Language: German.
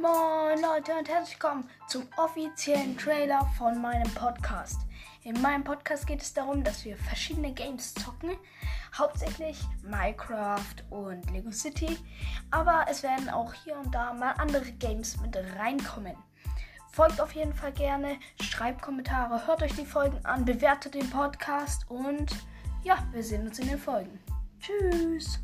Moin Leute und herzlich willkommen zum offiziellen Trailer von meinem Podcast. In meinem Podcast geht es darum, dass wir verschiedene Games zocken, hauptsächlich Minecraft und Lego City, aber es werden auch hier und da mal andere Games mit reinkommen. Folgt auf jeden Fall gerne, schreibt Kommentare, hört euch die Folgen an, bewertet den Podcast und ja, wir sehen uns in den Folgen. Tschüss!